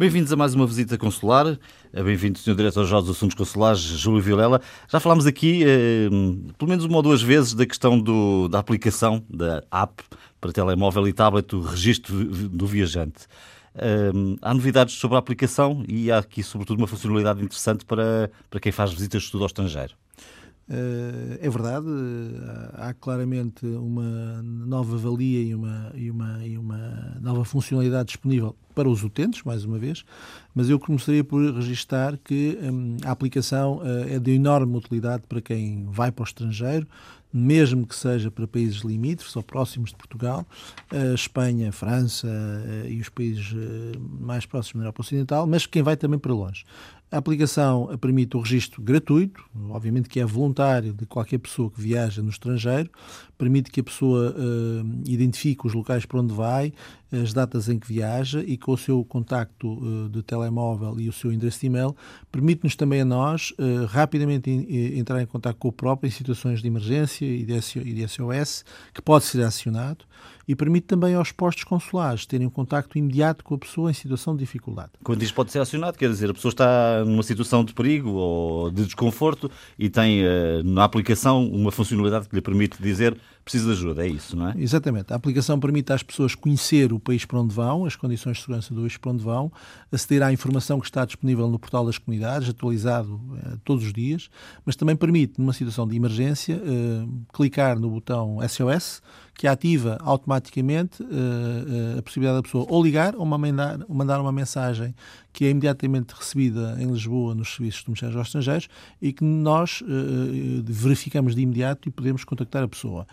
Bem-vindos a mais uma visita consular. Bem-vindo, Sr. Diretor-Geral dos Assuntos Consulares, Júlio Vilela. Já falámos aqui, eh, pelo menos uma ou duas vezes, da questão do, da aplicação, da app para telemóvel e tablet, o registro do viajante. Um, há novidades sobre a aplicação e há aqui, sobretudo, uma funcionalidade interessante para, para quem faz visitas de estudo ao estrangeiro. Uh, é verdade, há claramente uma nova valia e uma, e, uma, e uma nova funcionalidade disponível para os utentes, mais uma vez, mas eu começaria por registar que um, a aplicação uh, é de enorme utilidade para quem vai para o estrangeiro, mesmo que seja para países limítrofes ou próximos de Portugal, a Espanha, França eh, e os países eh, mais próximos da Europa Ocidental, mas quem vai também para longe. A aplicação permite o registro gratuito, obviamente que é voluntário de qualquer pessoa que viaja no estrangeiro, permite que a pessoa identifique os locais para onde vai, as datas em que viaja e com o seu contacto uh, de telemóvel e o seu endereço de e-mail, permite-nos também a nós uh, rapidamente in, entrar em contato com o próprio em situações de emergência e de SOS, que pode ser acionado e permite também aos postos consulares terem um contacto imediato com a pessoa em situação de dificuldade. Quando diz pode ser acionado, quer dizer, a pessoa está numa situação de perigo ou de desconforto e tem uh, na aplicação uma funcionalidade que lhe permite dizer precisa de ajuda, é isso, não é? Exatamente. A aplicação permite às pessoas conhecer o país para onde vão, as condições de segurança do país para onde vão, aceder à informação que está disponível no portal das comunidades, atualizado uh, todos os dias, mas também permite, numa situação de emergência, uh, clicar no botão SOS, que ativa automaticamente uh, uh, a possibilidade da pessoa ou ligar ou mandar, mandar uma mensagem que é imediatamente recebida em Lisboa nos serviços de Ministério aos Estrangeiros e que nós uh, verificamos de imediato e podemos contactar a pessoa.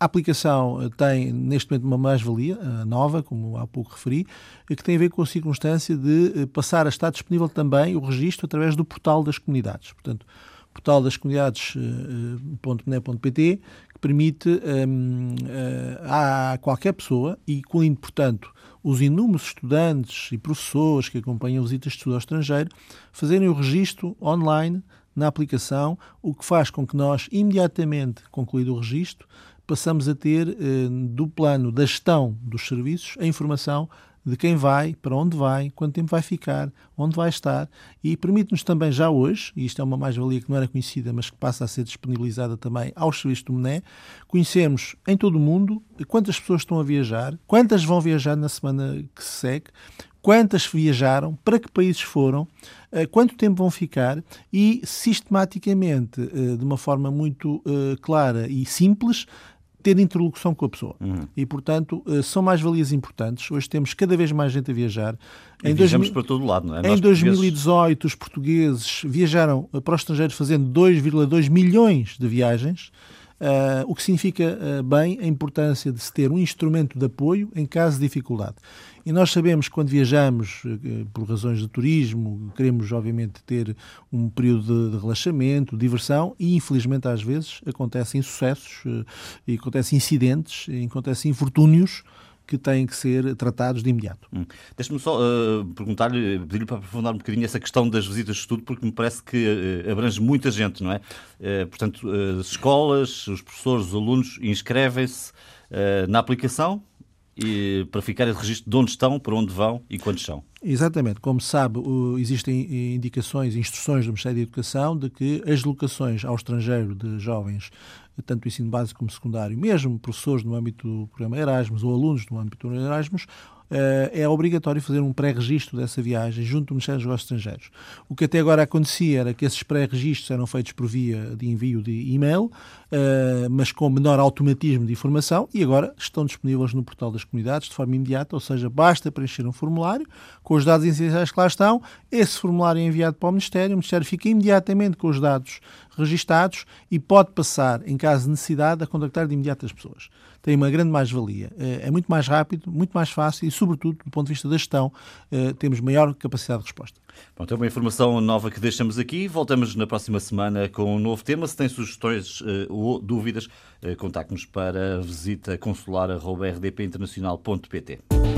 a aplicação tem, neste momento, uma mais-valia nova, como há pouco referi, que tem a ver com a circunstância de passar a estar disponível também o registro através do portal das comunidades. Portanto, portal das comunidades.pne.pt que permite um, uh, a qualquer pessoa, e incluindo, portanto, os inúmeros estudantes e professores que acompanham visitas de estudo ao estrangeiro, fazerem o registro online na aplicação, o que faz com que nós, imediatamente concluído o registro, passamos a ter, do plano da gestão dos serviços, a informação de quem vai, para onde vai, quanto tempo vai ficar, onde vai estar. E permite-nos também já hoje, e isto é uma mais-valia que não era conhecida, mas que passa a ser disponibilizada também aos serviços do MNE, conhecermos em todo o mundo quantas pessoas estão a viajar, quantas vão viajar na semana que se segue, quantas viajaram, para que países foram, eh, quanto tempo vão ficar e sistematicamente, eh, de uma forma muito eh, clara e simples, ter interlocução com a pessoa. Uhum. E, portanto, eh, são mais valias importantes. Hoje temos cada vez mais gente a viajar. E em viajamos para todo lado, não é? Em Nós 2018, portugueses... os portugueses viajaram para o estrangeiro fazendo 2,2 milhões de viagens. Uh, o que significa uh, bem a importância de se ter um instrumento de apoio em caso de dificuldade. E nós sabemos que quando viajamos uh, por razões de turismo, queremos obviamente ter um período de, de relaxamento, diversão, e infelizmente às vezes acontecem sucessos, e acontecem incidentes, e acontecem infortúnios que têm que ser tratados de imediato. Hum. Deixe-me só uh, perguntar-lhe, pedir-lhe para aprofundar um bocadinho essa questão das visitas de estudo, porque me parece que uh, abrange muita gente, não é? Uh, portanto, as escolas, os professores, os alunos inscrevem-se na aplicação e, para ficar esse registro de onde estão, para onde vão e quantos são. Exatamente. Como se sabe, existem indicações, instruções do Ministério da Educação de que as locações ao estrangeiro de jovens tanto o ensino básico como secundário, mesmo professores no âmbito do programa Erasmus ou alunos no âmbito do Erasmus, eh, é obrigatório fazer um pré-registro dessa viagem junto do Ministério dos Negócios Estrangeiros. O que até agora acontecia era que esses pré-registros eram feitos por via de envio de e-mail, eh, mas com menor automatismo de informação, e agora estão disponíveis no portal das comunidades de forma imediata, ou seja, basta preencher um formulário com os dados essenciais que lá estão, esse formulário é enviado para o Ministério, o Ministério fica imediatamente com os dados registados e pode passar, em caso de necessidade, a contactar de imediato as pessoas. Tem uma grande mais-valia. Eh, é muito mais rápido, muito mais fácil e, sobretudo, do ponto de vista da gestão, eh, temos maior capacidade de resposta. Pronto, é uma informação nova que deixamos aqui. Voltamos na próxima semana com um novo tema. Se tem sugestões uh, ou dúvidas, contacte-nos para visita consular.rdpinternacional.pt.